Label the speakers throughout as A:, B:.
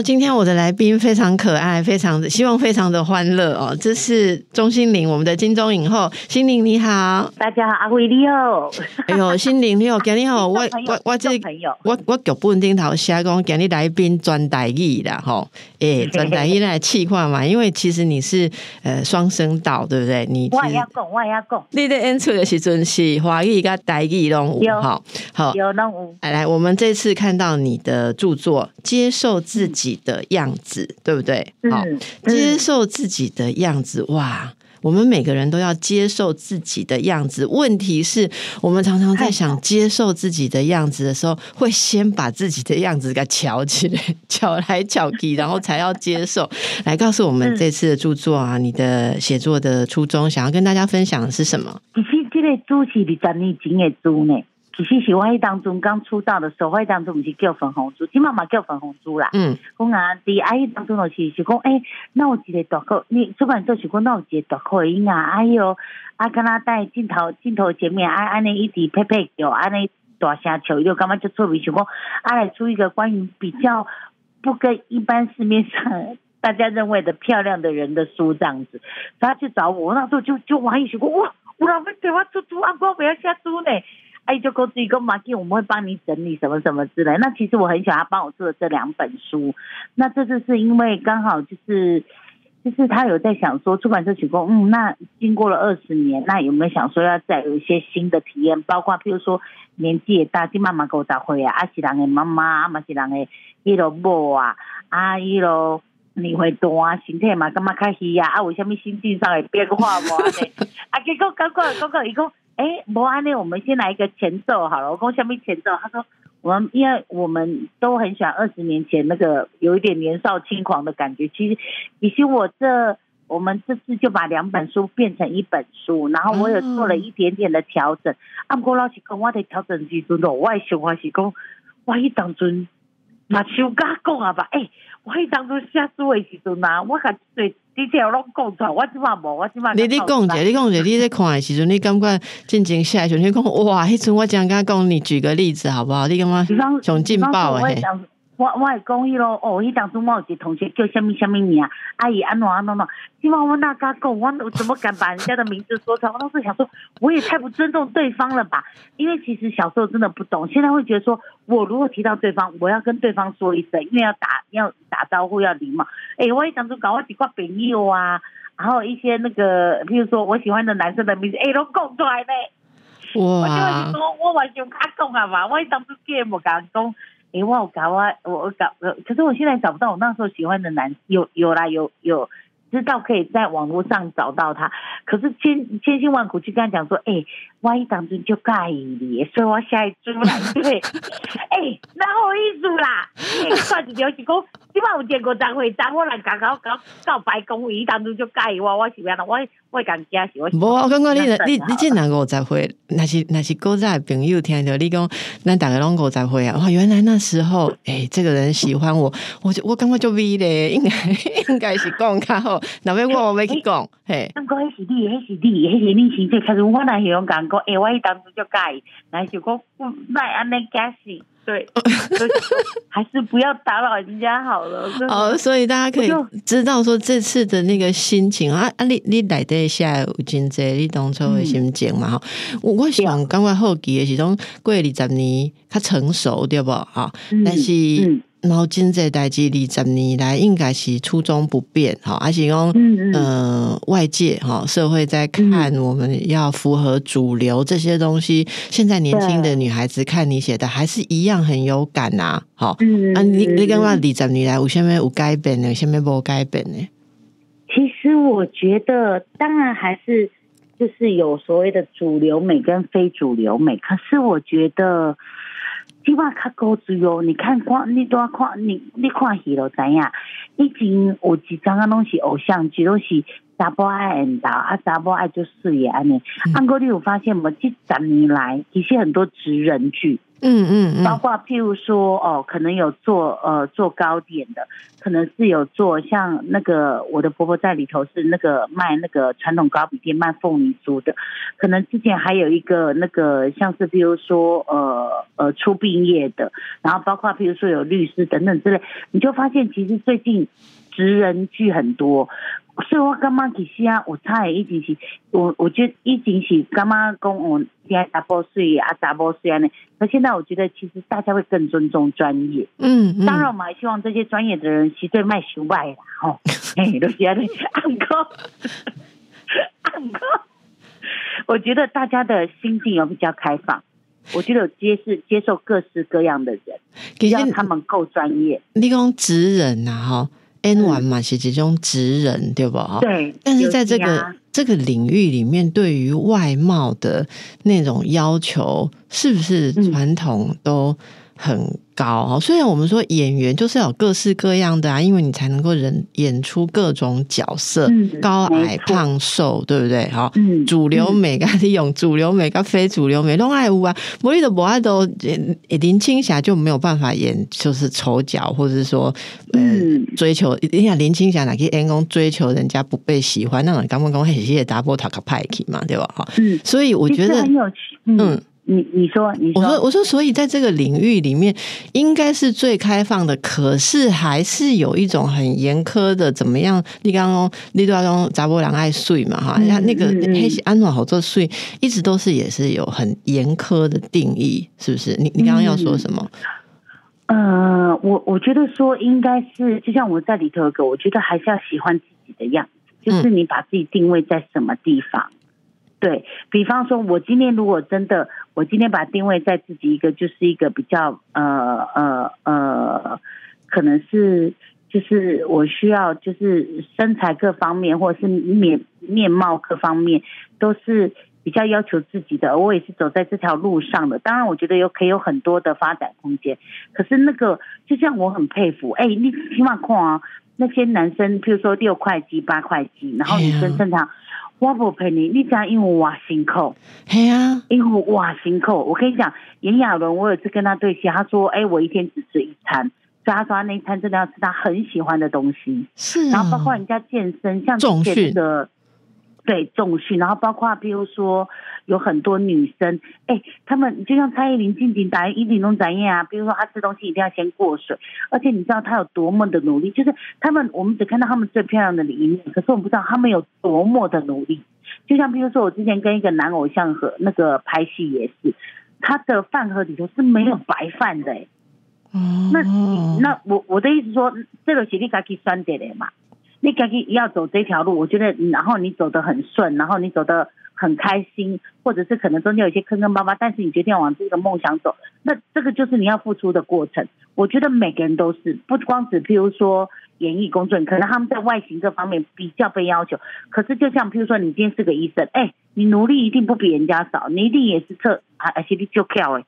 A: 今天我的来宾非常可爱，非常的希望非常的欢乐哦。这是钟心凌，我们的金钟影后，心凌你好，
B: 大家好，阿辉你好。
A: 哎呦，心凌你好，今日好，我 我我这我我脚本顶头写讲，今日来宾专台语啦，吼，哎，专台语来气话嘛，因为其实你是呃双声道，对不对？你
B: 我也要讲，我也要讲。
A: 你的演出的时阵是华语跟台语拢有，好，
B: 好有拢有。
A: 来来，我们这次看到你的著作，接受。自己的样子，对不对？好，接受自己的样子，哇！我们每个人都要接受自己的样子。问题是我们常常在想接受自己的样子的时候，会先把自己的样子给瞧起来，瞧来瞧去，然后才要接受。来告诉我们这次的著作啊，你的写作的初衷，想要跟大家分享的是什么？
B: 其实这个主是二十年前的书呢。其实是我迄当中刚出道的时候，我迄当中毋是叫粉红猪，今妈妈叫粉红猪啦。嗯，讲啊，伫啊迄当中就是是讲，诶，那有一个大口，你出版社是讲那有一个大口的音啊，哎哟，啊，跟他带镜头镜头前面，啊，安尼一直拍拍叫，安尼大声笑，就感觉就特别想讲，啊，来出一个关于比较不跟一般市面上大家认为的漂亮的人的书这样子，他去找我，那时候就就玩一想讲，哇，我老妹对我出猪啊，我不要下猪呢。哎，就告自己跟马吉，我们会帮你整理什么什么之类。那其实我很喜欢他帮我做的这两本书。那这次是因为刚好就是，就是他有在想说，出版社提供，嗯，那经过了二十年，那有没有想说要再有一些新的体验？包括譬如说年纪也大，金妈妈给我答会啊，阿喜郎的妈妈，阿马喜郎的一路某啊，啊一路你会多啊，身体嘛干嘛开心呀？啊，为什么心境上的变化无 啊，结果刚刚刚刚一个。哎，不安呢，我们先来一个前奏好了。我跟下面前奏，他说我们因为我们都很喜欢二十年前那个有一点年少轻狂的感觉。其实，其实我这我们这次就把两本书变成一本书，然后我也做了一点点的调整。阿哥老师讲我的调整时阵咯，我想法是讲，我一当阵那想甲讲啊吧，哎，我一当阵写书的时阵啊，我甲最。你这拢讲出来，我即码无，我即码。
A: 你你讲者，你讲者，你在看的时阵，你感觉进前下时阵，你讲哇，迄阵我讲甲讲，你举个例子好不好？你感觉上劲爆诶。
B: 我我会讲伊咯，哦，伊当初我有一同学叫什么什么名，阿姨安怎安怎喏，希望我那敢讲，我怎么敢把人家的名字说出来？我当时想说，我也太不尊重对方了吧？因为其实小时候真的不懂，现在会觉得说，我如果提到对方，我要跟对方说一声，因为要打要打招呼要礼貌。哎，我也当初搞我几挂朋友啊，然后一些那个，譬如说我喜欢的男生的名字，哎，都讲出来嘞。哇！我就会说，我完全敢讲啊嘛，我当初见不敢讲。哎，我搞啊，我搞，可是我现在找不到我那时候喜欢的男，有有啦，有有。知道可以在网络上找到他，可是千千辛万苦去跟他讲说，哎，万一当中就盖你，所以我下一出来对，哎，那好意思啦，你看一条是讲，起码有见过张会长，我来搞搞搞告白公伊当初就介意我，我是咩啦？我我敢加是我。
A: 无，我感觉你你你这两个五十岁，那是那是古早朋友听到你讲，咱大家拢五十岁啊，哇，原来那时候，哎，这个人喜欢我，我就我感觉就 V 咧，应该 应该是讲较好。那边我我没去讲，嘿。
B: 那个迄是你，迄是你，迄是你先最开始我那有讲过，哎，我一当初就改，那就讲不卖安尼假死，对，还是不要打扰人家好了。
A: 哦，所以大家可以知道说这次的那个心情啊啊，你你来得下有真济你当初的心情嘛哈。我我想感觉好奇的是种过二十年较成熟对不哈？但是。然后今在代际二十年来应该是初衷不变哈，而且讲嗯外界哈社会在看我们要符合主流这些东西，现在年轻的女孩子看你写的还是一样很有感呐，好啊你你干嘛二十年来有下面有改变呢？下面不改变呢？
B: 其实我觉得当然还是就是有所谓的主流美跟非主流美，可是我觉得。起码较高级哦！你看看，你都要看，你你看戏咯，知影？以前有几张啊，拢是偶像剧，拢是查甫爱演导，啊查甫爱做事业安尼。安哥，你有发现无？即十年来，其实很多职人剧，嗯嗯，包括譬如说哦，可能有做呃做糕点的，可能是有做像那个我的婆婆在里头是那个卖那个传统糕饼店卖凤梨酥的，可能之前还有一个那个像是譬如说呃呃出殡业的，然后包括譬如说有律师等等之类，你就发现其实最近职人剧很多。所以我感觉其实啊，我差一直是，我我觉得一直是干嘛讲我现在查甫水啊查甫水安尼，那现在我觉得其实大家会更尊重专业，嗯，当然我们还希望这些专业的人是对卖修卖啦，吼，哎，都是安尼，安哥，安哥，我觉得大家的心境有比较开放，我觉得接是接受各式各样的人，只要他们够专业，
A: 你讲职人呐，哈。N 完嘛是这种职人，对不？
B: 对。
A: 但是在这个这个领域里面，对于外貌的那种要求，是不是传统都很？高虽然我们说演员就是有各式各样的啊，因为你才能够人演出各种角色，高矮胖瘦，对不对？哈，主流美跟利用主流美跟非主流美都爱无啊。魔力的博爱都林青霞就没有办法演，就是丑角，或者是说，嗯，追求你想林青霞哪个员工追求人家不被喜欢那种，刚刚刚很谢谢达波塔克派克嘛，对吧？哈，嗯，所以我觉得
B: 很有趣，嗯。你你说你说
A: 我说我说，所以在这个领域里面，应该是最开放的，可是还是有一种很严苛的，怎么样？你刚刚你都要用杂波郎爱睡嘛哈？那那个黑西安暖好做睡，一直都是也是有很严苛的定义，是不是？你你刚刚要说什么？
B: 呃，我我觉得说应该是，就像我在里头个，我觉得还是要喜欢自己的样子，就是你把自己定位在什么地方。对比方说，我今天如果真的，我今天把定位在自己一个，就是一个比较呃呃呃，可能是就是我需要就是身材各方面，或者是面面貌各方面都是比较要求自己的，我也是走在这条路上的。当然，我觉得有可以有很多的发展空间。可是那个，就像我很佩服，哎，你起码看啊，那些男生，譬如说六块肌、八块肌，然后女生正常。我不陪你，你讲因为我辛苦，
A: 嘿啊，
B: 因为我辛苦。我跟你讲，炎亚纶，我有次跟他对戏，他说：“哎，我一天只吃一餐。”所以他说他那一餐真的要吃他很喜欢的东西。
A: 是，
B: 然后包括人家健身，像
A: 健身
B: 的。对重训，然后包括比如说有很多女生，哎，他们就像蔡依林、静静打一顶龙展宴啊，比如说她吃东西一定要先过水，而且你知道她有多么的努力，就是他们我们只看到他们最漂亮的一面，可是我们不知道他们有多么的努力。就像比如说我之前跟一个男偶像和那个拍戏也是，他的饭盒里头是没有白饭的，嗯，那那我我的意思说，这个是你自己选择的嘛。你赶紧要走这条路，我觉得，然后你走得很顺，然后你走得很开心，或者是可能中间有一些坑坑巴巴，但是你决定往这个梦想走，那这个就是你要付出的过程。我觉得每个人都是，不光只譬如说演艺工作，可能他们在外形这方面比较被要求，可是就像譬如说你今天是个医生，哎，你努力一定不比人家少，你一定也是测啊，而且你就跳哎，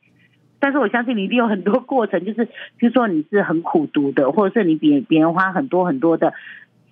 B: 但是我相信你一定有很多过程，就是譬如说你是很苦读的，或者是你比别人花很多很多的。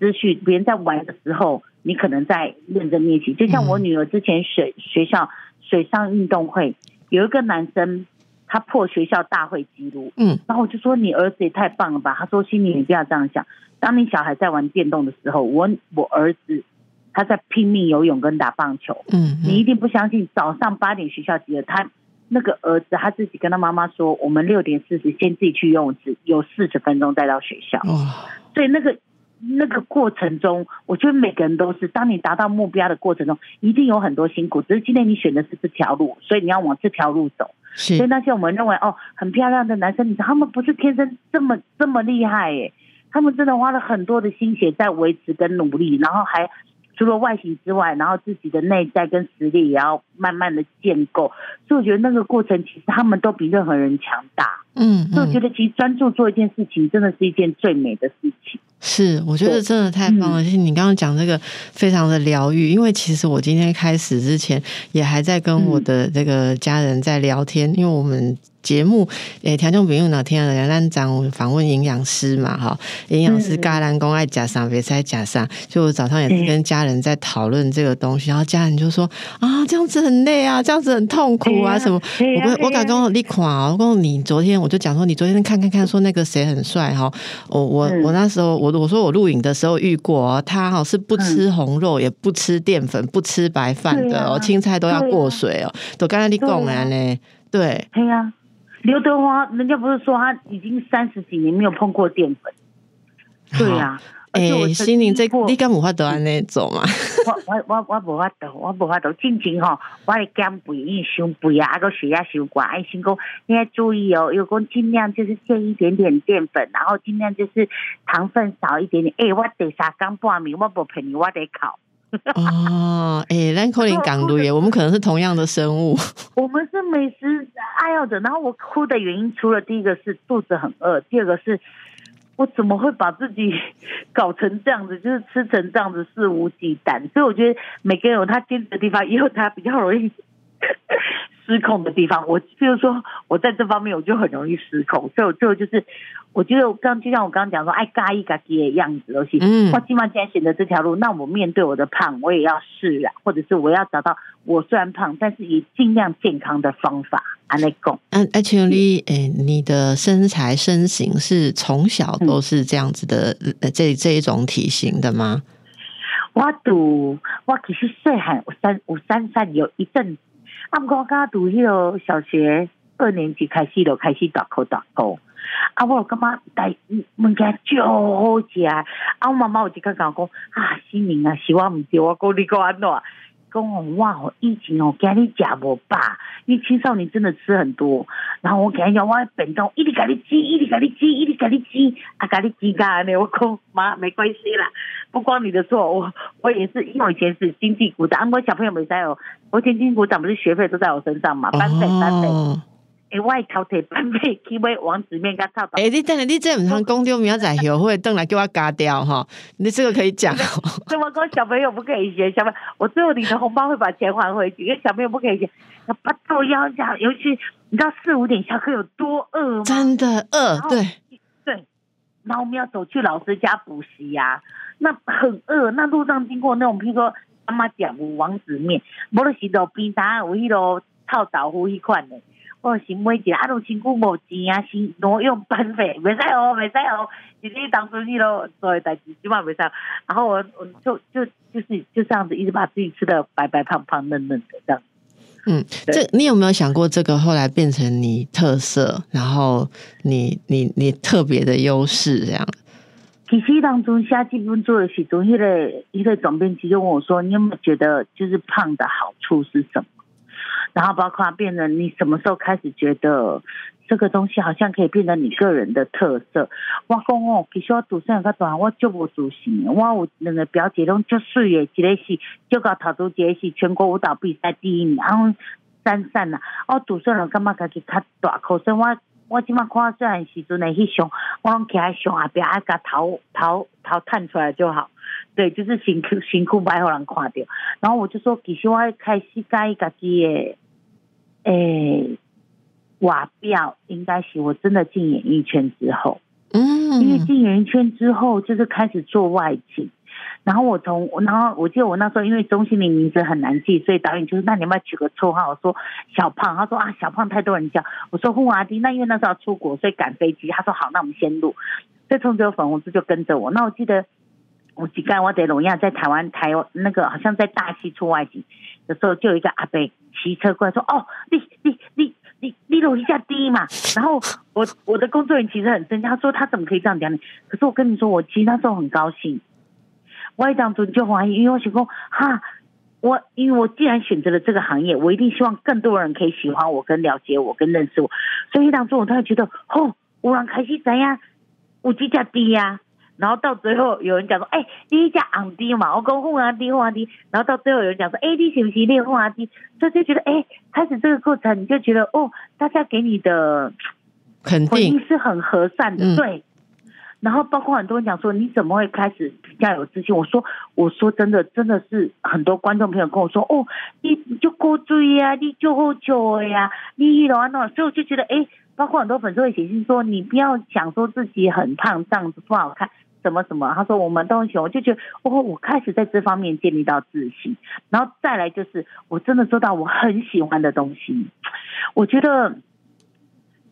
B: 失去别人在玩的时候，你可能在认真练习。就像我女儿之前水学校水上运动会，有一个男生他破学校大会纪录，嗯，然后我就说你儿子也太棒了吧。他说心里你不要这样想，当你小孩在玩电动的时候，我我儿子他在拼命游泳跟打棒球，嗯，你一定不相信。早上八点学校集合，他那个儿子他自己跟他妈妈说，我们六点四十先自己去游泳池游四十分钟再到学校，哇，所以那个。那个过程中，我觉得每个人都是，当你达到目标的过程中，一定有很多辛苦。只是今天你选的是这条路，所以你要往这条路走。所以那些我们认为哦很漂亮的男生，你他们不是天生这么这么厉害耶，他们真的花了很多的心血在维持跟努力，然后还。除了外形之外，然后自己的内在跟实力也要慢慢的建构，所以我觉得那个过程其实他们都比任何人强大。嗯，所以我觉得其实专注做一件事情，真的是一件最美的事情。
A: 是，我觉得真的太棒了。其实你刚刚讲这个非常的疗愈，因为其实我今天开始之前也还在跟我的这个家人在聊天，因为我们。节目，诶，听众朋友哪天啊，咱讲访问营养师嘛，哈，营养师嘎兰公爱加上别再加上，就早上也是跟家人在讨论这个东西，然后家人就说啊，这样子很累啊，这样子很痛苦啊，什么？我我敢跟我你款啊，我跟你昨天我就讲说，你昨天看看看，说那个谁很帅哈，我我我那时候我我说我录影的时候遇过，他哈是不吃红肉，也不吃淀粉，不吃白饭的哦，青菜都要过水哦，都刚才你讲了呢，对，
B: 对呀。刘德华，人家不是说他已经三十几年没有碰过淀粉？对呀，
A: 哎，心灵这你敢无法得安那种嘛？
B: 我我我我无法得，我无法得。进前吼，我会减肥，因为伤肥啊，啊个血压伤高。爱，先讲你要注意哦，有讲尽量就是限一点点淀粉，然后尽量就是糖分少一点点。哎，我第三刚半暝，我不骗你，我得考。
A: 哦，哎，兰可林港独耶，我们可能是同样的生物。
B: 我们是美食爱好者，然后我哭的原因，除了第一个是肚子很饿，第二个是我怎么会把自己搞成这样子，就是吃成这样子肆无忌惮。所以我觉得每个人有他坚持的地方，也有他比较容易。失控的地方，我比如说我在这方面我就很容易失控，所以我最后就是，我觉得我刚就像我刚刚讲说，爱嘎一嘎叽的样子都行。嗯，我起码既然选择这条路，那我面对我的胖，我也要试啊，或者是我要找到我虽然胖，但是也尽量健康的方法。安内讲，
A: 嗯，而且你诶，你的身材身形是从小都是这样子的，这这一种体型的吗？
B: 我读我其实岁很三五三三有一阵。啊，毋过我刚读迄个小学二年级开始就开始大口大口，啊，我感觉带物件超好食，啊，我妈妈有即个讲讲，啊，新年啊，希望毋对，我讲你讲安怎？讲哇，我以前哦，给你食无饱，因为青少年真的吃很多，然后我跟你讲，我便当一直给你挤，一直给你挤，一直给你挤，啊，给你挤干呢。我讲妈，没关系啦，不光你的错，我我也是，因为以前是经济股长，我小朋友没在哦，我前经济股长不是学费都在我身上嘛，班费班费。诶，外头摕班费去买王子面，甲套
A: 诶，你等下，你这唔通公丢明仔学会，等来叫我加掉哈？你这个可以讲。
B: 怎么讲？小朋友不可以学，小朋友，我最后领的红包会把钱还回去，因为小朋友不可以学。要不到腰下，尤其你知道四五点下课有多饿吗？
A: 真的饿，对
B: 对。然后我们要走去老师家补习呀，那很饿。那路上经过那种，譬如说妈妈讲王子面，无的是路边摊有迄个臭豆腐迄款的。我是每一个啊，都辛苦无钱啊，是挪用班费，袂使哦，袂使哦，是你当初你咯做的代志，起码袂使。然后我我就就就是就这样子，一直把自己吃的白白胖胖嫩嫩的这样。
A: 嗯，这你有没有想过，这个后来变成你特色，然后你你你特别的优势这样？
B: 其实当中下基本做的是中，一个一个转变期就问我说：“你有没有觉得，就是胖的好处是什么？”然后包括变成你什么时候开始觉得这个东西好像可以变成你个人的特色？我讲哦，其实我读生个段，我就无主席，我有两个表姐拢就水的，一个是就搞陶竹节是全国舞蹈比赛第一名，然后三三呐，我读生人感觉家己较大口声，我我即马看虽然时阵的翕相，我拢徛在上下边，啊，甲头头头探出来就好。对，就是辛苦辛苦，不爱让人看到。然后我就说，其实我开始改家己诶。诶，瓦表应该是我真的进演艺圈之后，嗯，因为进演艺圈之后就是开始做外景，然后我从，然后我记得我那时候因为钟欣凌名字很难记，所以导演就是那你要不要取个绰号？我说小胖，他说啊小胖太多人叫，我说胡阿迪，那因为那时候要出国，所以赶飞机，他说好，那我们先录，所以从此粉红色就跟着我。那我记得我几干我得荣耀在台湾台湾那个好像在大溪出外景。的时候，就有一个阿伯骑车过来说：“哦，你你你你你楼一下低嘛。”然后我我的工作人员其实很生气，他说：“他怎么可以这样讲你？”可是我跟你说，我其实那时候很高兴。我一当初就怀疑，因为我想说，哈，我因为我既然选择了这个行业，我一定希望更多人可以喜欢我、跟了解我、跟认识我。所以当初我突然觉得，哦，我让开心怎样？我几家低呀？然后到最后有人讲说，哎，第一家昂低嘛，我讲混阿低混阿低。然后到最后有人讲说，哎，你是不是练混阿低？所以就觉得，哎，开始这个过程你就觉得，哦，大家给你的
A: 肯定
B: 是很和善的，对。然后包括很多人讲说，你怎么会开始比较有自信？我说，我说真的，真的是很多观众朋友跟我说，哦，你就过追呀，你就好久呀，你一路那，所以我就觉得，哎，包括很多粉丝会写信说，你不要想说自己很胖这样子不好看，什么什么。他说我们都很喜欢，我就觉得，哦，我开始在这方面建立到自信，然后再来就是我真的做到我很喜欢的东西，我觉得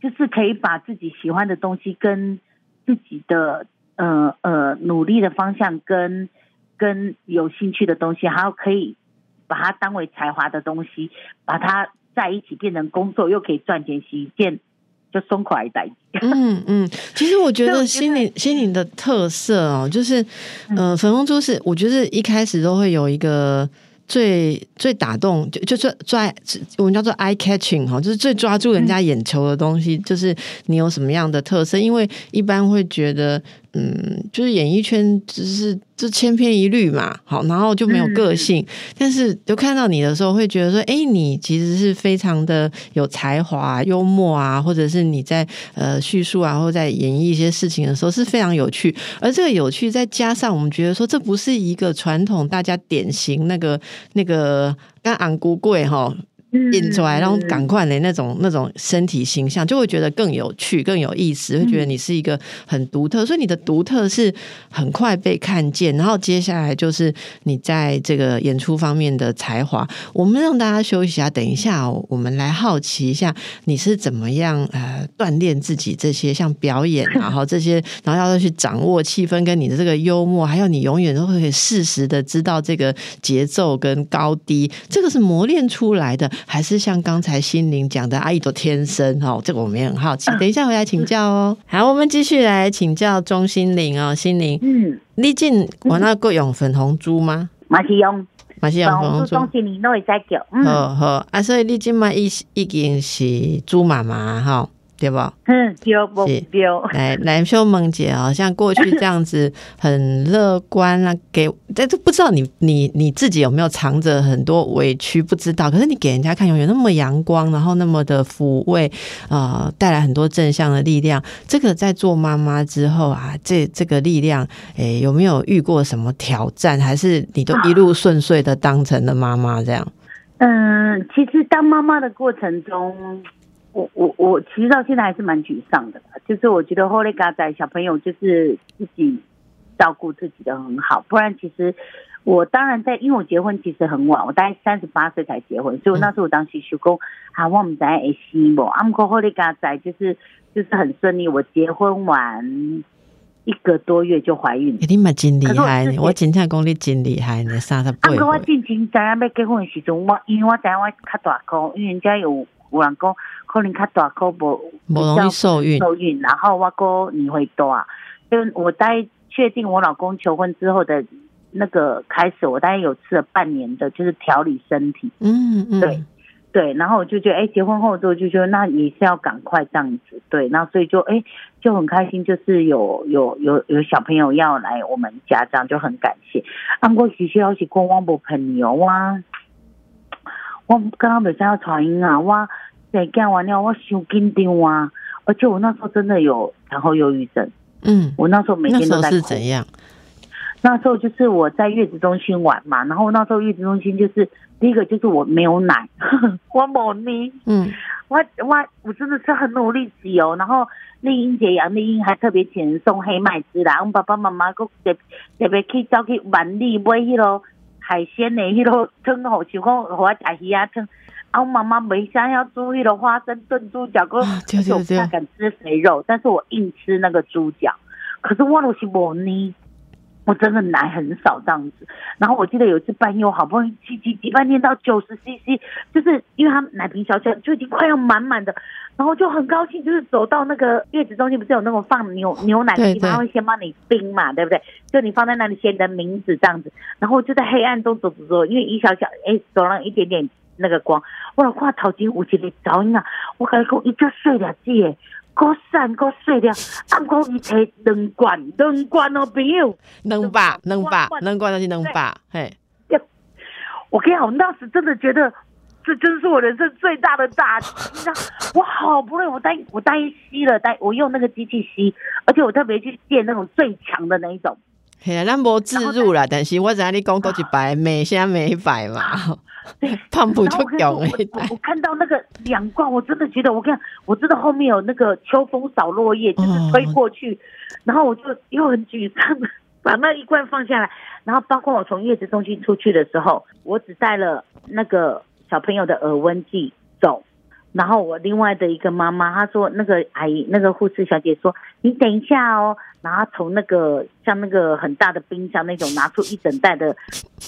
B: 就是可以把自己喜欢的东西跟。自己的呃呃努力的方向跟跟有兴趣的东西，还有可以把它当为才华的东西，把它在一起变成工作，又可以赚钱，是一件就松快的代。
A: 嗯嗯，其实我觉得 心灵心灵的特色哦，就是呃粉红猪是，我觉得一开始都会有一个。最最打动就就是抓我们叫做 eye catching 哈，就是最抓住人家眼球的东西，就是你有什么样的特色？因为一般会觉得，嗯，就是演艺圈只是。就千篇一律嘛，好，然后就没有个性。但是就看到你的时候，会觉得说，哎，你其实是非常的有才华、幽默啊，或者是你在呃叙述啊，或者在演绎一些事情的时候是非常有趣。而这个有趣，再加上我们觉得说，这不是一个传统大家典型那个那个刚昂古贵哈。印出来，然后赶快的那种那种身体形象，就会觉得更有趣、更有意思，会觉得你是一个很独特。所以你的独特是很快被看见。然后接下来就是你在这个演出方面的才华。我们让大家休息一下，等一下我们来好奇一下你是怎么样呃锻炼自己这些像表演然后这些，然后要去掌握气氛跟你的这个幽默，还有你永远都会适时的知道这个节奏跟高低，这个是磨练出来的。还是像刚才心灵讲的，阿姨都天生哦，这个我们也很好奇。等一下回来请教哦。好，我们继续来请教钟心灵哦，心灵。嗯，你进我那个用粉红猪吗？
B: 马西用，
A: 马西用粉红猪。
B: 钟心灵都会在叫。
A: 好好啊，所以你今嘛已已经是猪妈妈哈。对吧？
B: 嗯，丢不丢？
A: 来来，秀梦姐啊，像过去这样子很乐观啊，给但是不知道你你你自己有没有藏着很多委屈？不知道。可是你给人家看，永远那么阳光，然后那么的抚慰啊，带来很多正向的力量。这个在做妈妈之后啊，这这个力量，哎，有没有遇过什么挑战？还是你都一路顺遂的当成了妈妈这样？
B: 嗯，其实当妈妈的过程中。我我我其实到现在还是蛮沮丧的，就是我觉得后来嘎仔小朋友就是自己照顾自己的很好，不然其实我当然在，因为我结婚其实很晚，我大概三十八岁才结婚，所以我那时候我当时就讲，啊，我们在 A C 不，阿姆哥后来嘎仔就是就是很顺利，我结婚完一个多月就怀孕，
A: 你蛮真厉害，我真正讲你真厉害呢，三十八。阿
B: 哥我进前知影要结婚的时阵，我因为我知影我较大个，因为人家有。有人讲可能较大可无
A: 不容易受孕，
B: 受孕，然后我哥你会多，就我在确定我老公求婚之后的那个开始，我大概有吃了半年的，就是调理身体。嗯嗯，对对，然后我就觉得，哎，结婚后之后就觉得那你是要赶快这样子，对，那所以就哎就很开心，就是有有有有小朋友要来我们家，这样就很感谢。按过其实要是讲我无朋友啊。我刚刚袂使要传音啊！我在干完了，我伤紧张啊！而且我那时候真的有产后忧郁症。嗯，我那时候每天都在
A: 哭。是怎样？
B: 那时候就是我在月子中心玩嘛，然后那时候月子中心就是第一个就是我没有奶，我冇奶。嗯，我我我真的是很努力挤哦，然后丽英姐杨丽英还特别请人送黑麦汁啦，我爸爸妈妈佫特特别去走去万里买迄咯。海鲜的迄个汤好，像讲我食鱼啊汤，啊我妈妈没想要煮迄个花生炖猪脚，我就不太敢吃肥肉，但是我硬吃那个猪脚，可是我都是无呢。我真的奶很少这样子，然后我记得有一次半夜，我好不容易挤挤挤半天到九十 CC，就是因为他奶瓶小小，就已经快要满满的，然后就很高兴，就是走到那个月子中心，不是有那种放牛牛奶的地方，他会先帮你冰嘛，对不对？就你放在那里写你的名字这样子，然后就在黑暗中走走走，因为一小小哎走廊一点点那个光，我老看头前有一个噪音啊，我跟你讲，一只睡了姐。够散够碎掉，阿公伊摕两罐两罐哦，朋友，
A: 两百两百两罐都是两百，嘿。
B: 我跟你讲，我当时真的觉得这真是我人生最大的打击。我好不容易，我单我单一吸了，单我用那个机器吸，而且我特别去借那种最强的那一种。
A: 嘿啊，咱无自入啦，但是我知你讲都一百，每箱每百嘛。胖不就屌了
B: 我看到那个两罐，我真的觉得，我看我真的后面有那个秋风扫落叶，就是吹过去，然后我就又很沮丧，把那一罐放下来。然后包括我从月子中心出去的时候，我只带了那个小朋友的耳温计走。然后我另外的一个妈妈，她说那个阿姨，那个护士小姐说，你等一下哦。然后从那个像那个很大的冰箱那种拿出一整袋的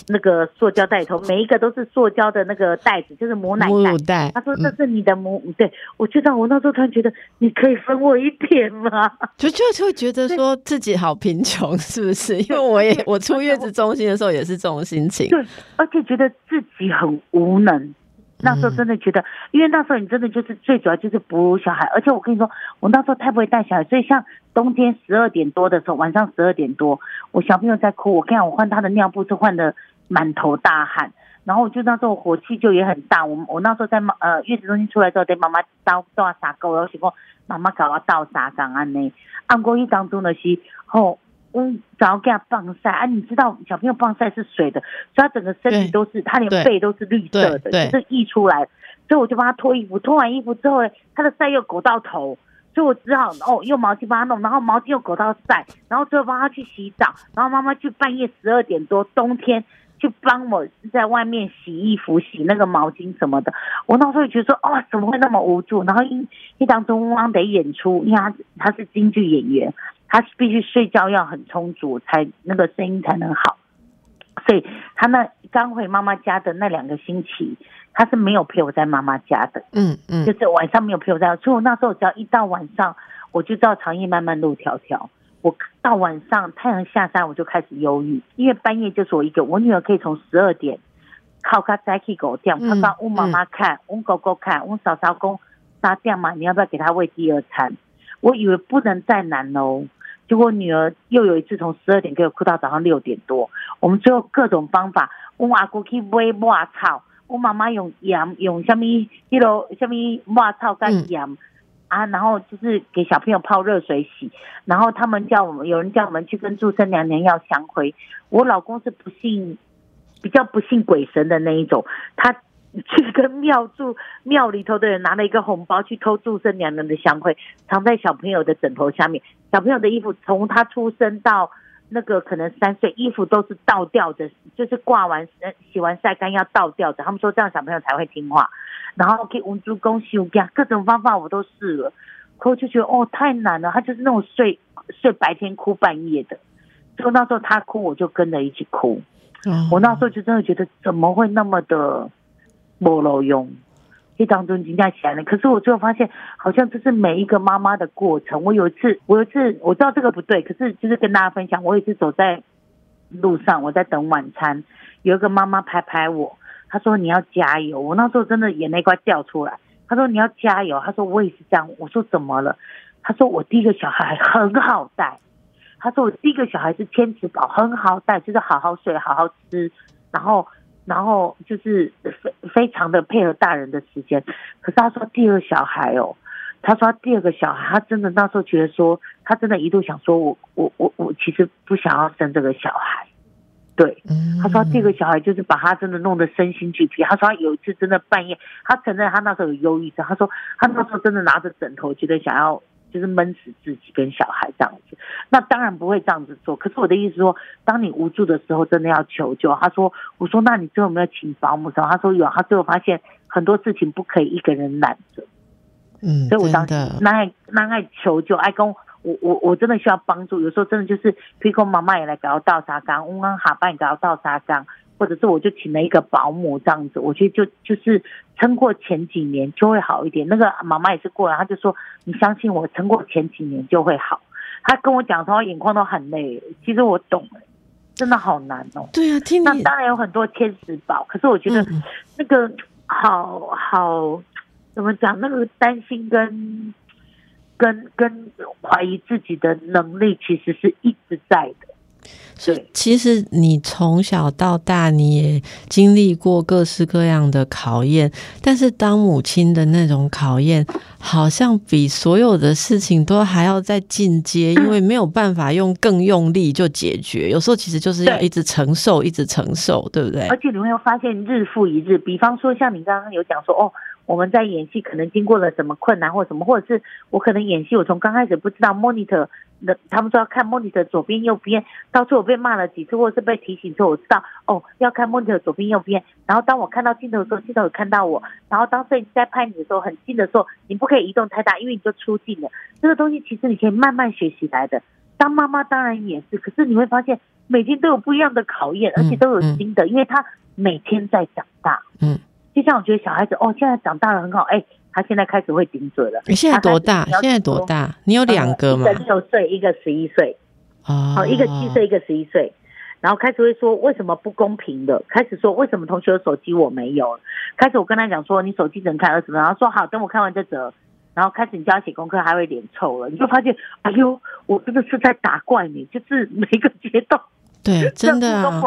B: 那个塑胶袋头，每一个都是塑胶的那个袋子，就是母奶袋。他说这是你的母，对我觉得我那时候突然觉得，你可以分我一点吗？
A: 就就会觉得说自己好贫穷，是不是？因为我也我出月子中心的时候也是这种心情，
B: 对，而且觉得自己很无能。那时候真的觉得，因为那时候你真的就是最主要就是哺乳小孩，而且我跟你说，我那时候太不会带小孩，所以像冬天十二点多的时候，晚上十二点多，我小朋友在哭，我看我换他的尿布是换的满头大汗，然后我就那时候火气就也很大，我我那时候在妈呃月子中心出来之后，对妈妈倒倒沙沟，然后结果妈妈搞我倒沙缸安呢，按过一当中的是后。嗯，早给他棒晒啊！你知道小朋友棒晒是水的，所以他整个身体都是，他连背都是绿色的，就是溢出来。所以我就帮他脱衣服，脱完衣服之后，他的晒又裹到头，所以我只好哦用毛巾帮他弄，然后毛巾又裹到晒，然后最后帮他去洗澡，然后妈妈去半夜十二点多，冬天去帮我在外面洗衣服、洗那个毛巾什么的。我那时候觉得说，哦，怎么会那么无助？然后一一当中汪得演出，因为他他是京剧演员。他必须睡觉要很充足，才那个声音才能好。所以他那刚回妈妈家的那两个星期，他是没有陪我在妈妈家的。嗯嗯，就是晚上没有陪我在。所以我那时候只要一到晚上，我就知道长夜漫漫路迢迢。我到晚上太阳下山，我就开始忧郁，因为半夜就是我一个。我女儿可以从十二点靠靠在去狗店，看到我妈妈看，我狗狗看，我嫂嫂公杀掉嘛？你要不要给他喂第二餐？我以为不能再难喽。结果女儿又有一次从十二点给我哭到早上六点多，我们最后各种方法，我阿姑去买抹草，我妈妈用盐用什么一楼什么抹草跟盐啊，然后就是给小朋友泡热水洗，然后他们叫我们有人叫我们去跟祝生娘娘要香灰，我老公是不信，比较不信鬼神的那一种，他。去跟庙祝庙里头的人拿了一个红包去偷祝生娘娘的香灰，藏在小朋友的枕头下面。小朋友的衣服从他出生到那个可能三岁，衣服都是倒吊着，就是挂完洗完晒干要倒吊着。他们说这样小朋友才会听话。然后给文珠公修家各种方法我都试了，可我就觉得哦太难了。他就是那种睡睡白天哭半夜的，所以那时候他哭我就跟着一起哭。我那时候就真的觉得怎么会那么的。没路用，这当中惊讶起来了。可是我最后发现，好像这是每一个妈妈的过程。我有一次，我有一次我知道这个不对，可是就是跟大家分享。我有一次走在路上，我在等晚餐，有一个妈妈拍拍我，她说你要加油。我那时候真的眼泪快掉出来。她说你要加油。她说我也是这样。我说怎么了？她说我第一个小孩很好带。她说我第一个小孩是天使宝，很好带，就是好好睡，好好吃，然后。然后就是非非常的配合大人的时间，可是他说第二小孩哦，他说第二个小孩，他真的那时候觉得说，他真的一度想说，我我我我其实不想要生这个小孩，对，他说第二个小孩就是把他真的弄得身心俱疲。他说他有一次真的半夜，他承认他那时候有忧郁症，他说他那时候真的拿着枕头，觉得想要。就是闷死自己跟小孩这样子，那当然不会这样子做。可是我的意思说，当你无助的时候，真的要求救。他说：“我说，那你最后有没有请保姆？”什么？他说有。他最后发现很多事情不可以一个人揽着。
A: 嗯，
B: 所以我当时那爱那爱求救，爱跟我我我真的需要帮助。有时候真的就是，譬如妈妈也来搞倒沙缸，我刚下班搞倒沙缸。或者是我就请了一个保姆这样子，我觉得就就是撑过前几年就会好一点。那个妈妈也是过来，她就说：“你相信我，撑过前几年就会好。”她跟我讲说，眼眶都很累。其实我懂，真的好难哦。
A: 对啊，听
B: 那当然有很多天使宝，可是我觉得那个好好怎么讲？那个担心跟跟跟怀疑自己的能力，其实是一直在的。
A: 所以其实你从小到大，你也经历过各式各样的考验，但是当母亲的那种考验，好像比所有的事情都还要再进阶，因为没有办法用更用力就解决，有时候其实就是要一直承受，一直承受，对不对？
B: 而且你会发现日复一日，比方说像你刚刚有讲说，哦。我们在演戏，可能经过了什么困难或什么，或者是我可能演戏，我从刚开始不知道 monitor，那他们说要看 monitor 左边右边，到最后我被骂了几次，或者是被提醒之后，我知道哦要看 monitor 左边右边。然后当我看到镜头的时候，镜头有看到我。然后当摄影师在拍你的时候，很近的时候，你不可以移动太大，因为你就出镜了。这个东西其实你可以慢慢学习来的。当妈妈当然也是，可是你会发现每天都有不一样的考验，而且都有新的，因为他每天在长大。嗯。就像我觉得小孩子哦，现在长大了很好，哎，他现在开始会顶嘴了。
A: 你现在多大？现在多大？你有两个吗？
B: 一个六岁，一个十一岁。哦，好，一个七岁，一个十一岁。然后开始会说为什么不公平的？开始说为什么同学的手机我没有？开始我跟他讲说你手机只能看二十分，然后说好，等我看完这则，然后开始你教他写功课，他会脸臭了。你就发现，哎呦，我真的是在打怪你，就是每个阶段。
A: 对，真的啊。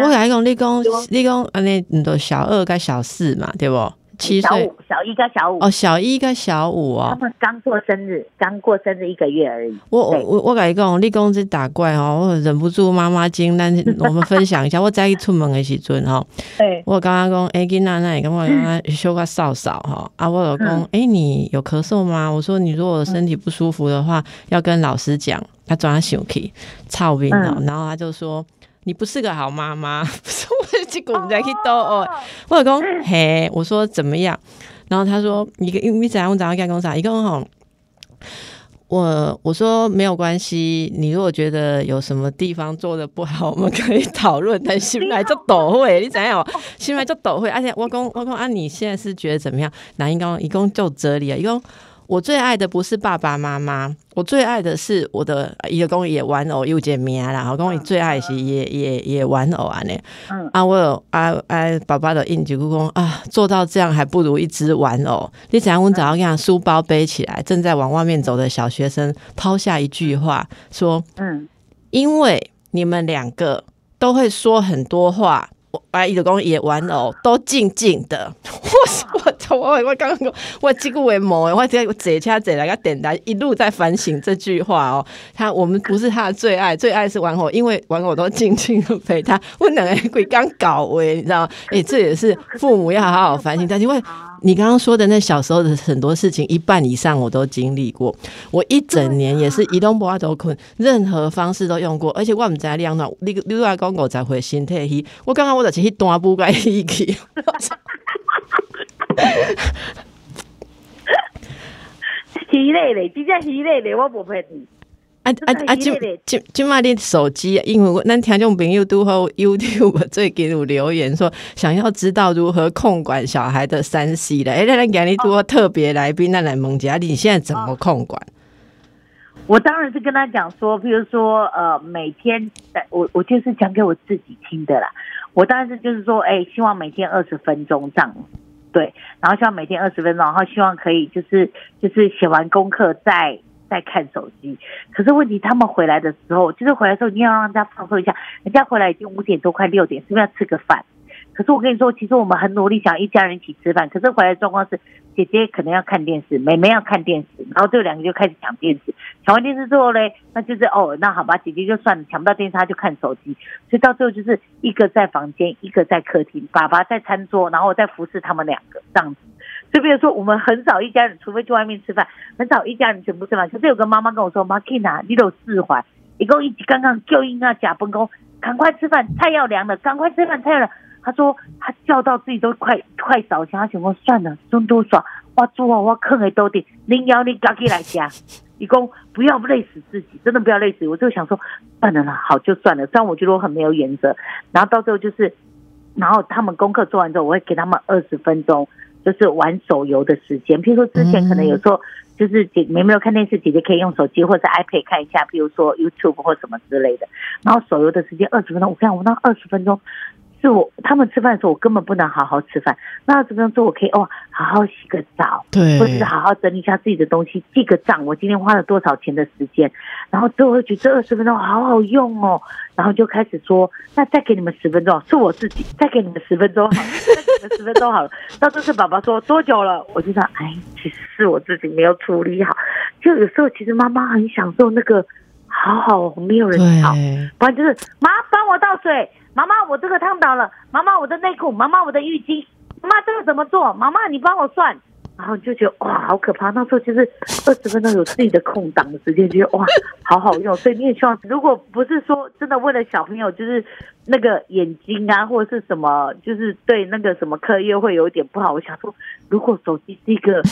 A: 我来讲，你讲，你讲，安尼，你都小二跟小四嘛，对不？七岁，
B: 小一跟小五。
A: 哦，小一跟小五
B: 哦。他们刚过生日，刚过生日一个月而已。
A: 我我我跟你讲，你讲这打怪哦，我忍不住妈妈惊。但是我们分享一下，我再一出门的时阵哈，我刚刚讲，哎，囡娜，那你跟我刚刚修个扫扫哈。啊，我老公，哎，你有咳嗽吗？我说，你如果身体不舒服的话，要跟老师讲。他转他生气，操病了，然后他就说。你不是个好妈妈，不是我结果我们在去斗哦。我老公嘿，我说怎么样？然后他说一个因为怎样我早上干工啥？一个好，我我说没有关系。你如果觉得有什么地方做的不好，我们可以讨论。但心来就抖会，你怎样？心来就抖会。而且我公我公啊，你现在是觉得怎么样？那应该一共就这里啊，一共。我最爱的不是爸爸妈妈，我最爱的是我的一个公也玩偶又见面啦。我公最爱是也也也玩偶啊呢。嗯啊，我有啊啊，爸爸的印记故宫啊，做到这样还不如一只玩偶。你怎样？我早上给他书包背起来，正在往外面走的小学生抛下一句话说：“嗯，因为你们两个都会说很多话。”我阿姨的公也玩偶都静静的，我我我我刚刚讲，我几个为毛？我在坐车坐来个点单，一路在反省这句话哦。他我们不是他的最爱，最爱是玩偶，因为玩偶都静静的陪他。我两个鬼刚搞喂，你知道？诶，这也是父母要好好反省。但因为你刚刚说的那小时候的很多事情，一半以上我都经历过。我一整年也是移动不阿都困，任何方式都用过，而且我唔知量呢。你你外公我才会心态去。我刚刚我就去大步该去。
B: 虚累嘞，真正虚累嘞，我不骗你。
A: 啊啊啊！今今今麦的手机，因为我那听众朋友都和 YouTube 最近我留言说，想要知道如何控管小孩的三 C 的。哎，那给你多特别来宾，那来蒙姐，你现在怎么控管？
B: 我当然是跟他讲说，比如说，呃，每天，我我就是讲给我自己听的啦。我当然是就是说，哎，希望每天二十分钟这样，对，然后希望每天二十分钟，然后希望可以就是就是写完功课再。在看手机，可是问题他们回来的时候，就是回来的时候你要让人家放松一下，人家回来已经五点多快六点，是不是要吃个饭？可是我跟你说，其实我们很努力想一家人一起吃饭，可是回来状况是姐姐可能要看电视，妹妹要看电视，然后这两个就开始抢电视，抢完电视之后嘞，那就是哦，那好吧，姐姐就算了，抢不到电视他就看手机，所以到最后就是一个在房间，一个在客厅，爸爸在餐桌，然后我在服侍他们两个这样子。就比如说，我们很少一家人，除非去外面吃饭，很少一家人全部吃饭。可是有个妈妈跟我说：“妈 k i n a 你都释怀，一共一起刚刚就应该假崩工，赶快吃饭，菜要凉了，赶快吃饭，菜要凉。”他说他叫到自己都快快烧香，他想说算了，中多爽，我做啊，我坑的多点，您要你赶紧来加，一共不要累死自己，真的不要累死。我就想说算了啦，好就算了。虽然我觉得我很没有原则，然后到最后就是，然后他们功课做完之后，我会给他们二十分钟。就是玩手游的时间，譬如说之前可能有时候就是姐没没有看电视，姐姐可以用手机或者 iPad 看一下，譬如说 YouTube 或什么之类的。然后手游的时间二十分钟，我看我那二十分钟是我他们吃饭的时候，我根本不能好好吃饭。那二十分钟我可以哦，好好洗个澡，
A: 对，
B: 或者是好好整理一下自己的东西，记个账，我今天花了多少钱的时间。然后之后会觉得这二十分钟好好用哦，然后就开始说，那再给你们十分钟，是我自己再给你们十分钟，好，再给你们十分钟好了。到这次宝宝说多久了，我就说，哎，其实是我自己没有处理好。就有时候其实妈妈很享受那个好好没有人吵，不然就是妈帮我倒水。妈妈，我这个烫到了。妈妈，我的内裤。妈妈，我的浴巾。妈妈，这个怎么做？妈妈，你帮我算。然后就觉得哇，好可怕。那时候就是二十分钟有自己的空档的时间，觉得哇，好好用。所以你也希望，如果不是说真的为了小朋友，就是那个眼睛啊，或者是什么，就是对那个什么课业会有一点不好。我想说，如果手机是一个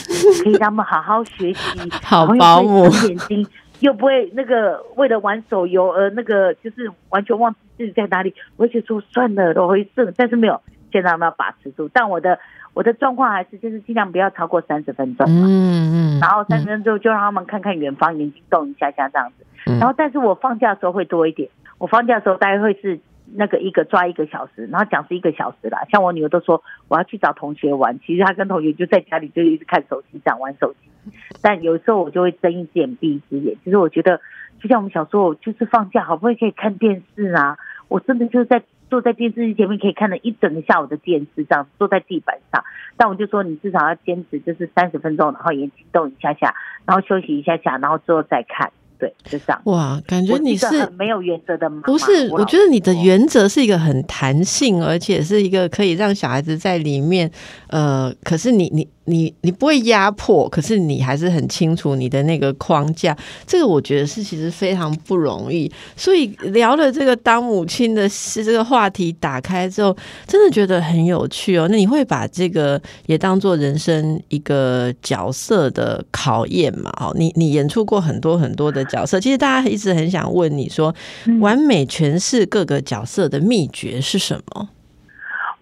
B: 可以让他们好好学习，
A: 好保姆
B: 眼睛。又不会那个为了玩手游而那个就是完全忘记自己在哪里，我就说算了，我会试，但是没有，现在我们要把持住。但我的我的状况还是就是尽量不要超过三十分钟，嗯嗯，然后三十分钟就让他们看看远方，眼睛动一下下这样子。然后，但是我放假的时候会多一点，我放假的时候大概会是那个一个抓一个小时，然后讲是一个小时啦。像我女儿都说我要去找同学玩，其实她跟同学就在家里就一直看手机，这样玩手机。但有时候我就会睁一只眼闭一只眼，其实我觉得，就像我们小时候，就是放假好不容易可以看电视啊，我真的就是在坐在电视机前面可以看了一整个下午的电视，这样坐在地板上。但我就说，你至少要坚持就是三十分钟，然后眼睛动一下下，然后休息一下下，然后之后再看。对，就这样。
A: 哇，感觉你是
B: 没有原则的吗？
A: 不是，我觉得你的原则是一个很弹性，而且是一个可以让小孩子在里面。呃，可是你你。你你不会压迫，可是你还是很清楚你的那个框架。这个我觉得是其实非常不容易。所以聊了这个当母亲的是这个话题打开之后，真的觉得很有趣哦。那你会把这个也当做人生一个角色的考验嘛？哦，你你演出过很多很多的角色，其实大家一直很想问你说，完美诠释各个角色的秘诀是什么？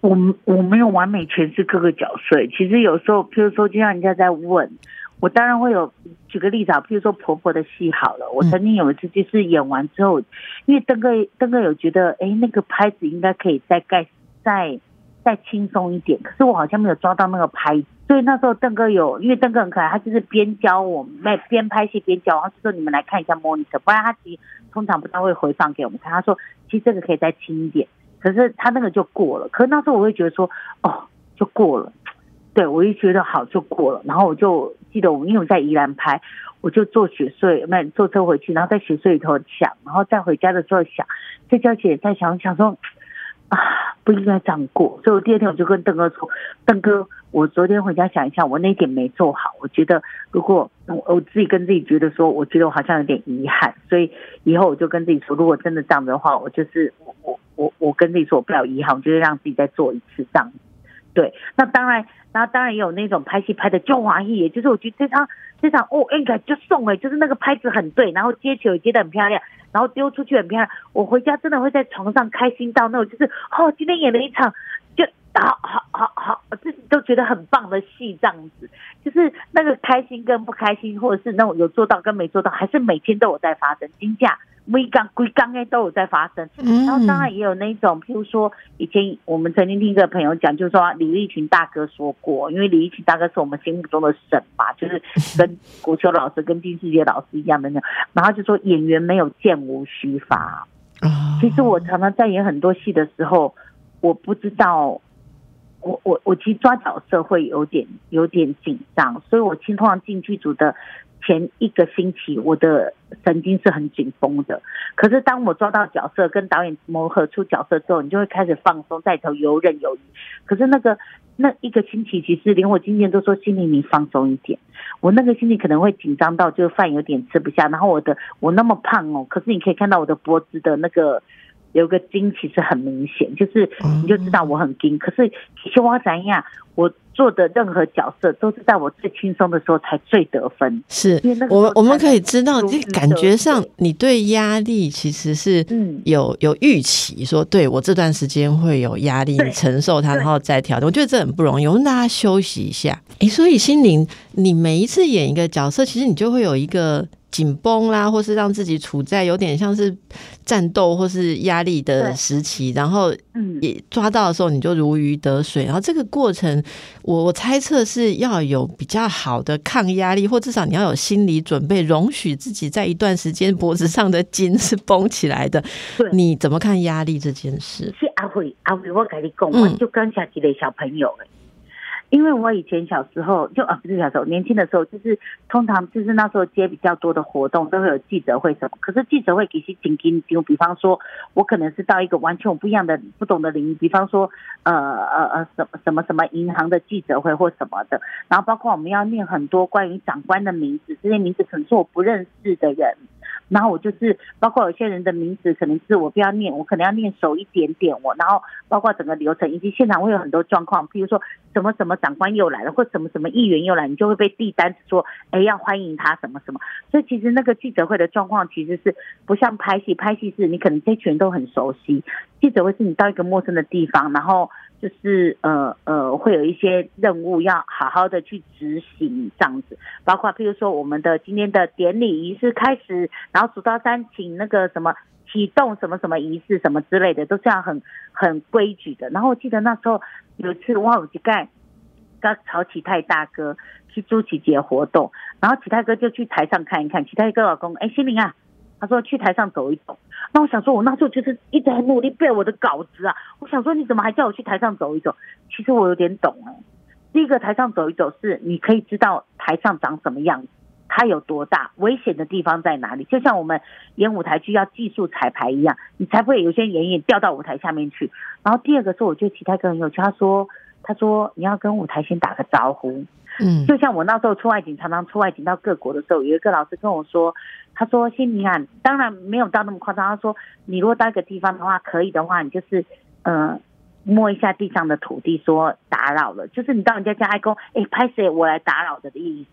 B: 我我没有完美诠释各个角色，其实有时候，譬如说，就像人家在问，我当然会有举个例子啊，譬如说婆婆的戏好了，我曾经有一次就是演完之后，因为登哥登哥有觉得，哎，那个拍子应该可以再盖再再轻松一点，可是我好像没有抓到那个拍子，所以那时候邓哥有，因为邓哥很可爱，他就是边教我们边拍戏边教，他说你们来看一下 monitor，不然他其实通常不太会回放给我们看，他说其实这个可以再轻一点。可是他那个就过了，可是那时候我会觉得说，哦，就过了，对我一觉得好就过了，然后我就记得我因为我在宜兰拍，我就坐雪隧，那坐车回去，然后在雪隧里头想，然后再回家的时候想，在家姐在想想说，啊，不应该这样过，所以我第二天我就跟邓哥说，邓哥，我昨天回家想一下，我那点没做好，我觉得如果我我自己跟自己觉得说，我觉得我好像有点遗憾，所以以后我就跟自己说，如果真的这样的话，我就是我。我跟自己说，我不要遗憾，我就是让自己再做一次这样子。对，那当然，那当然也有那种拍戏拍的就华裔，就是我觉得这场这场哦，应该就送哎，就是那个拍子很对，然后接球也接的很漂亮，然后丢出去很漂亮。我回家真的会在床上开心到那种，就是哦，今天演了一场就好好好好，自己都觉得很棒的戏这样子，就是那个开心跟不开心，或者是那种有做到跟没做到，还是每天都有在发生金价。每刚归刚哎都有在发生，然后当然也有那种，譬如说以前我们曾经听一个朋友讲，就是说李立群大哥说过，因为李立群大哥是我们心目中的神嘛，就是跟国秋老师、跟金世杰老师一样的那，然后就说演员没有见无虚发。其实我常常在演很多戏的时候，我不知道，我我我其实抓角色会有点有点紧张，所以我通常进剧组的。前一个星期，我的神经是很紧绷的。可是当我抓到角色，跟导演磨合出角色之后，你就会开始放松，在头游刃有余。可是那个那一个星期，其实连我经纪人都说：“心里你放松一点。”我那个心里可能会紧张到，就是饭有点吃不下。然后我的我那么胖哦，可是你可以看到我的脖子的那个有个筋，其实很明显，就是你就知道我很惊。可是其实我怎样？我做的任何角色都是在我最轻松的时候才最得分。
A: 是，我我们可以知道，这感觉上你对压力其实是有有预期，说对我这段时间会有压力，你承受它，然后再调整。我觉得这很不容易，我们大家休息一下。哎，所以心灵，你每一次演一个角色，其实你就会有一个紧绷啦，或是让自己处在有点像是战斗或是压力的时期，然后也抓到的时候你就如鱼得水。然后这个过程，我我猜测是要有比较好的抗压力，或至少你要有心理准备，容许自己在一段时间脖子上的筋是绷起来的。你怎么看压力这件事？
B: 是阿慧，阿慧，我跟你讲，我就刚下几个小朋友哎。因为我以前小时候就啊不是小时候，年轻的时候就是通常就是那时候接比较多的活动都会有记者会什么，可是记者会其实紧紧就比方说我可能是到一个完全不一样的不懂的领域，比方说呃呃呃什么什么什么银行的记者会或什么的，然后包括我们要念很多关于长官的名字，这些名字可能是我不认识的人。然后我就是包括有些人的名字，可能是我不要念，我可能要念熟一点点。我然后包括整个流程以及现场会有很多状况，比如说什么什么长官又来了，或什么什么议员又来，你就会被递单子说，哎，要欢迎他什么什么。所以其实那个记者会的状况其实是不像拍戏，拍戏是你可能这群人都很熟悉，记者会是你到一个陌生的地方，然后。就是呃呃，会有一些任务要好好的去执行这样子，包括譬如说我们的今天的典礼仪式开始，然后数到三，请那个什么启动什么什么仪式什么之类的，都是要很很规矩的。然后我记得那时候有一次哇，我去干跟曹启泰大哥去朱启杰活动，然后启泰哥就去台上看一看，启泰哥老公哎，心灵啊。他说去台上走一走，那我想说，我那时候就是一直很努力背我的稿子啊。我想说，你怎么还叫我去台上走一走？其实我有点懂哎。第一个台上走一走是你可以知道台上长什么样子，它有多大，危险的地方在哪里。就像我们演舞台剧要技术彩排一样，你才不会有些演员掉到舞台下面去。然后第二个是，我觉得其他哥很有趣，他说他说你要跟舞台先打个招呼。嗯，就像我那时候出外景，常常出外景到各国的时候，有一个老师跟我说，他说：“心你啊，当然没有到那么夸张。他说，你如果到一个地方的话，可以的话，你就是呃摸一下地上的土地，说打扰了，就是你到人家家挨公，哎，拍谁我来打扰的的意思。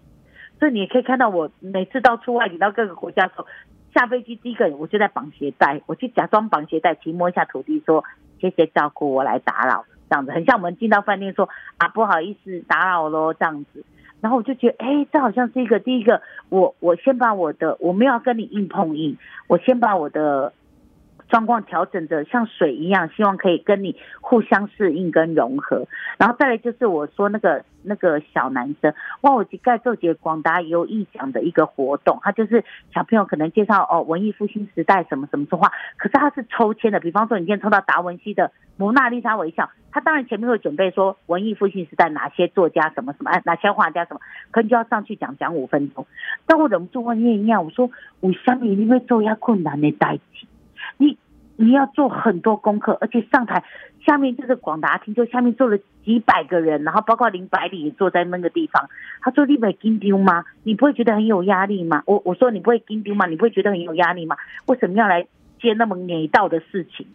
B: 所以你也可以看到，我每次到出外景到各个国家的时候，下飞机第一个我就在绑鞋带，我去假装绑鞋带，去摸一下土地，说谢谢照顾我来打扰。”这样子很像我们进到饭店说啊不好意思打扰喽这样子，然后我就觉得哎这好像是一个第一个我我先把我的我没有跟你硬碰硬，我先把我的。状况调整的像水一样，希望可以跟你互相适应跟融合。然后再来就是我说那个那个小男生，哇，我去盖做节广达有意想的一个活动，他就是小朋友可能介绍哦文艺复兴时代什么什么说话，可是他是抽签的，比方说你今天抽到达文西的蒙娜丽莎微笑，他当然前面会准备说文艺复兴时代哪些作家什么什么，哪些画家什么，可能就要上去讲讲五分钟。但我忍不住问叶一样，我说我相比因为做一下困难的代际。你你要做很多功课，而且上台下面就是广达厅，就下面坐了几百个人，然后包括林百里也坐在那个地方。他说：“你会惊丢吗？你不会觉得很有压力吗？”我我说：“你不会惊丢吗？你不会觉得很有压力吗？为什么要来接那么难道的事情？”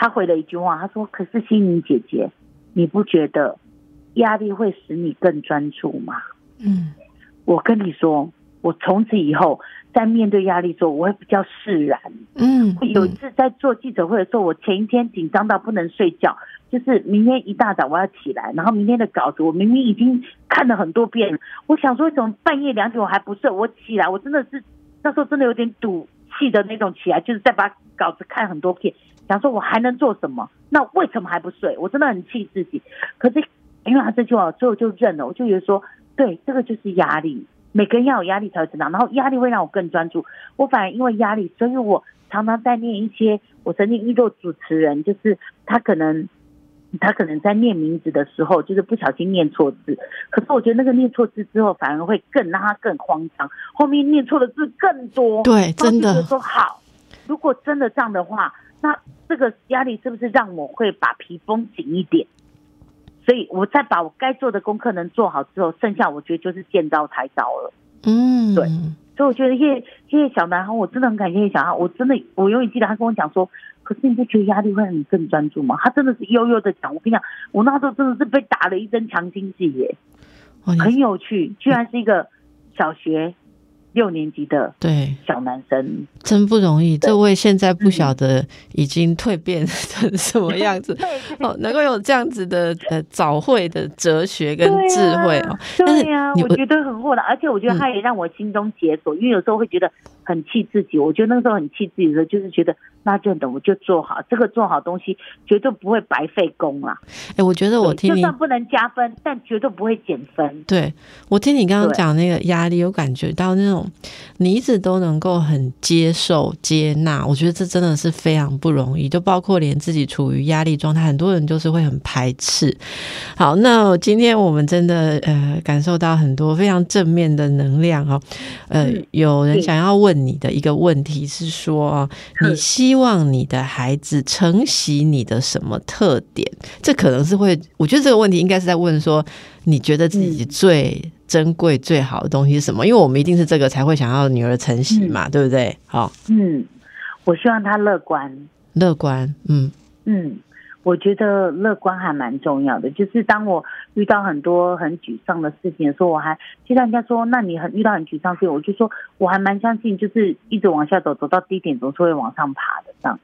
B: 他回了一句话，他说：“可是心灵姐姐，你不觉得压力会使你更专注吗？”嗯，我跟你说，我从此以后。在面对压力时候，我会比较释然。嗯，有一次在做记者会的时候，我前一天紧张到不能睡觉，就是明天一大早我要起来，然后明天的稿子我明明已经看了很多遍，我想说为什么半夜两点我还不睡？我起来，我真的是那时候真的有点赌气的那种起来，就是再把稿子看很多遍，想说我还能做什么？那为什么还不睡？我真的很气自己。可是因为他这句话，最后就认了，我就觉得说，对，这个就是压力。每个人要有压力才会成长，然后压力会让我更专注。我反而因为压力，所以我常常在念一些。我曾经遇到主持人，就是他可能他可能在念名字的时候，就是不小心念错字。可是我觉得那个念错字之后，反而会更让他更慌张，后面念错的字更多。
A: 对，真的
B: 说好。如果真的这样的话，那这个压力是不是让我会把皮绷紧一点？所以，我再把我该做的功课能做好之后，剩下我觉得就是见招拆招了。嗯，对。所以我觉得叶叶小男孩，我真的很感谢叶小孩。我真的，我永远记得他跟我讲说：“可是你不觉得压力会让你更专注吗？”他真的是悠悠的讲。我跟你讲，我那时候真的是被打了一针强心剂耶，很有趣。居然是一个小学。六年级的
A: 对。
B: 小男生，
A: 真不容易。这位现在不晓得已经蜕变 成什么样子。哦，能够有这样子的呃早会的哲学跟智慧哦。
B: 对呀，我觉得很豁达，而且我觉得他也让我心中解锁，因为有时候会觉得很气自己。我觉得那时候很气自己的时候，就是觉得那就等我就做好这个做好东西，绝对不会白费功啦。
A: 哎，我觉得我听
B: 就算不能加分，但绝对不会减分。
A: 对我听你刚刚讲那个压力，有感觉到那种。你一直都能够很接受、接纳，我觉得这真的是非常不容易。就包括连自己处于压力状态，很多人就是会很排斥。好，那今天我们真的呃感受到很多非常正面的能量哦。呃，有人想要问你的一个问题是说，你希望你的孩子承袭你的什么特点？这可能是会，我觉得这个问题应该是在问说，你觉得自己最。珍贵最好的东西是什么？因为我们一定是这个才会想要女儿承袭嘛，对不对？好，
B: 嗯，我希望她乐观，
A: 乐观，嗯
B: 嗯，我觉得乐观还蛮重要的。就是当我遇到很多很沮丧的事情的时候，我还就像人家说，那你很遇到很沮丧事情，我就说我还蛮相信，就是一直往下走，走到低点总是会往上爬的这样。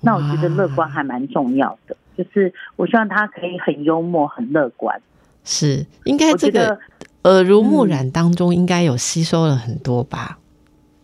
B: 那我觉得乐观还蛮重要的，就是我希望他可以很幽默、很乐观。
A: 是，应该这个。耳濡目染当中，应该有吸收了很多吧？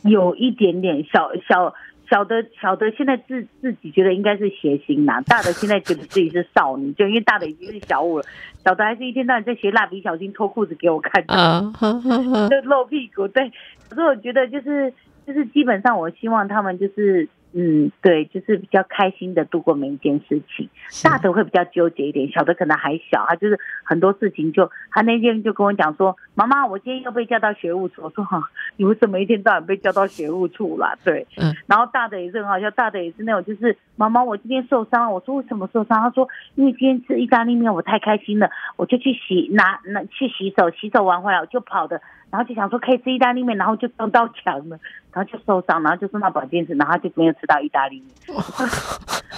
B: 有一点点小小小的小的，现在自自己觉得应该是谐星啦，大的现在觉得自己是少女，就因为大的已经是小五了，小的还是一天到晚在学蜡笔小新脱裤子给我看，啊，就露屁股。对，可是我觉得就是就是基本上，我希望他们就是。嗯，对，就是比较开心的度过每一件事情。大的会比较纠结一点，小的可能还小，他就是很多事情就他那天就跟我讲说：“妈妈，我今天又被叫到学务处。”我说：“哈，你为什么一天到晚被叫到学务处啦？”对，嗯。然后大的也是很好笑，大的也是那种就是妈妈，我今天受伤。我说：“为什么受伤？”他说：“因为今天吃意大利面，我太开心了，我就去洗拿拿去洗手，洗手完回来我就跑的。”然后就想说可以吃意大利面，然后就撞到墙了，然后就受伤，然后就送到保健室，然后就没有吃到意大利面。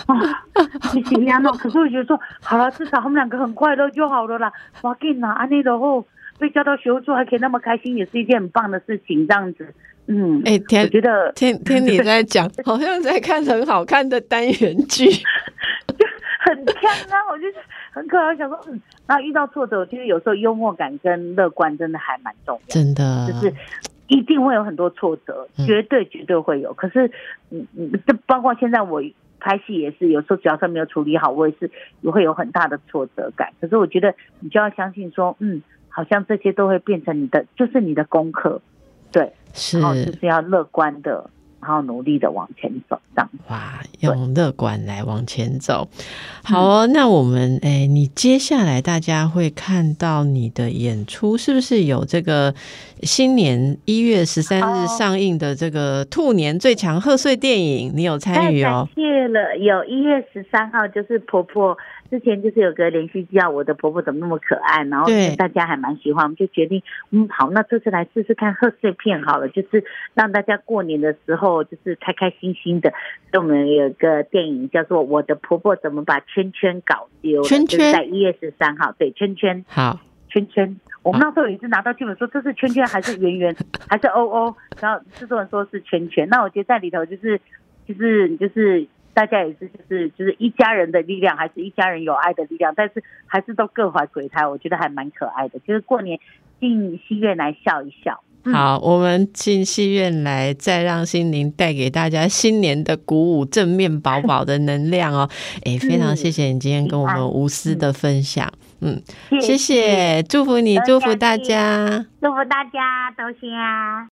B: 啊，你心里那，可是我觉得说好了，至少他们两个很快乐就好了啦。哇，给拿安内的后被叫到学务处还可以那么开心，也是一件很棒的事情。这样子，嗯，
A: 哎，
B: 我觉得
A: 听听你在讲，好像在看很好看的单元剧，
B: 就很香啊，我就。很可爱，想说，嗯，那遇到挫折，我觉得有时候幽默感跟乐观真的还蛮重要，
A: 真的，
B: 就是一定会有很多挫折，绝对绝对会有。可是，嗯嗯，这包括现在我拍戏也是，有时候角色没有处理好，我也是也会有很大的挫折感。可是我觉得你就要相信说，嗯，好像这些都会变成你的，就是你的功课，对，
A: 是，
B: 然后就是要乐观的。然后努力的往前走，这样
A: 哇，用乐观来往前走。好哦，那我们哎，你接下来大家会看到你的演出，是不是有这个新年一月十三日上映的这个兔年最强贺岁电影？你有参与
B: 哦？谢了，有一月十三号就是婆婆。之前就是有个连续剧叫《我的婆婆怎么那么可爱》，然后大家还蛮喜欢，我们就决定，嗯，好，那这次来试试看贺岁片好了，就是让大家过年的时候就是开开心心的。我们有个电影叫做《我的婆婆怎么把圈圈搞丢》，
A: 圈圈
B: 在一月十三号，对，圈圈，
A: 好，
B: 圈圈。我们那时候也是拿到剧本说这是圈圈还是圆圆 还是 O O，然后制作人说是圈圈，那我觉得在里头就是就是就是。大家也是，就是就是一家人的力量，还是一家人有爱的力量，但是还是都各怀鬼胎，我觉得还蛮可爱的。就是过年进戏院来笑一笑。
A: 好，我们进戏院来，再让心灵带给大家新年的鼓舞、正面饱饱的能量哦。哎，非常谢谢你今天跟我们无私的分享。嗯，谢谢，祝福你，祝福大家，
B: 祝福大家，多谢啊。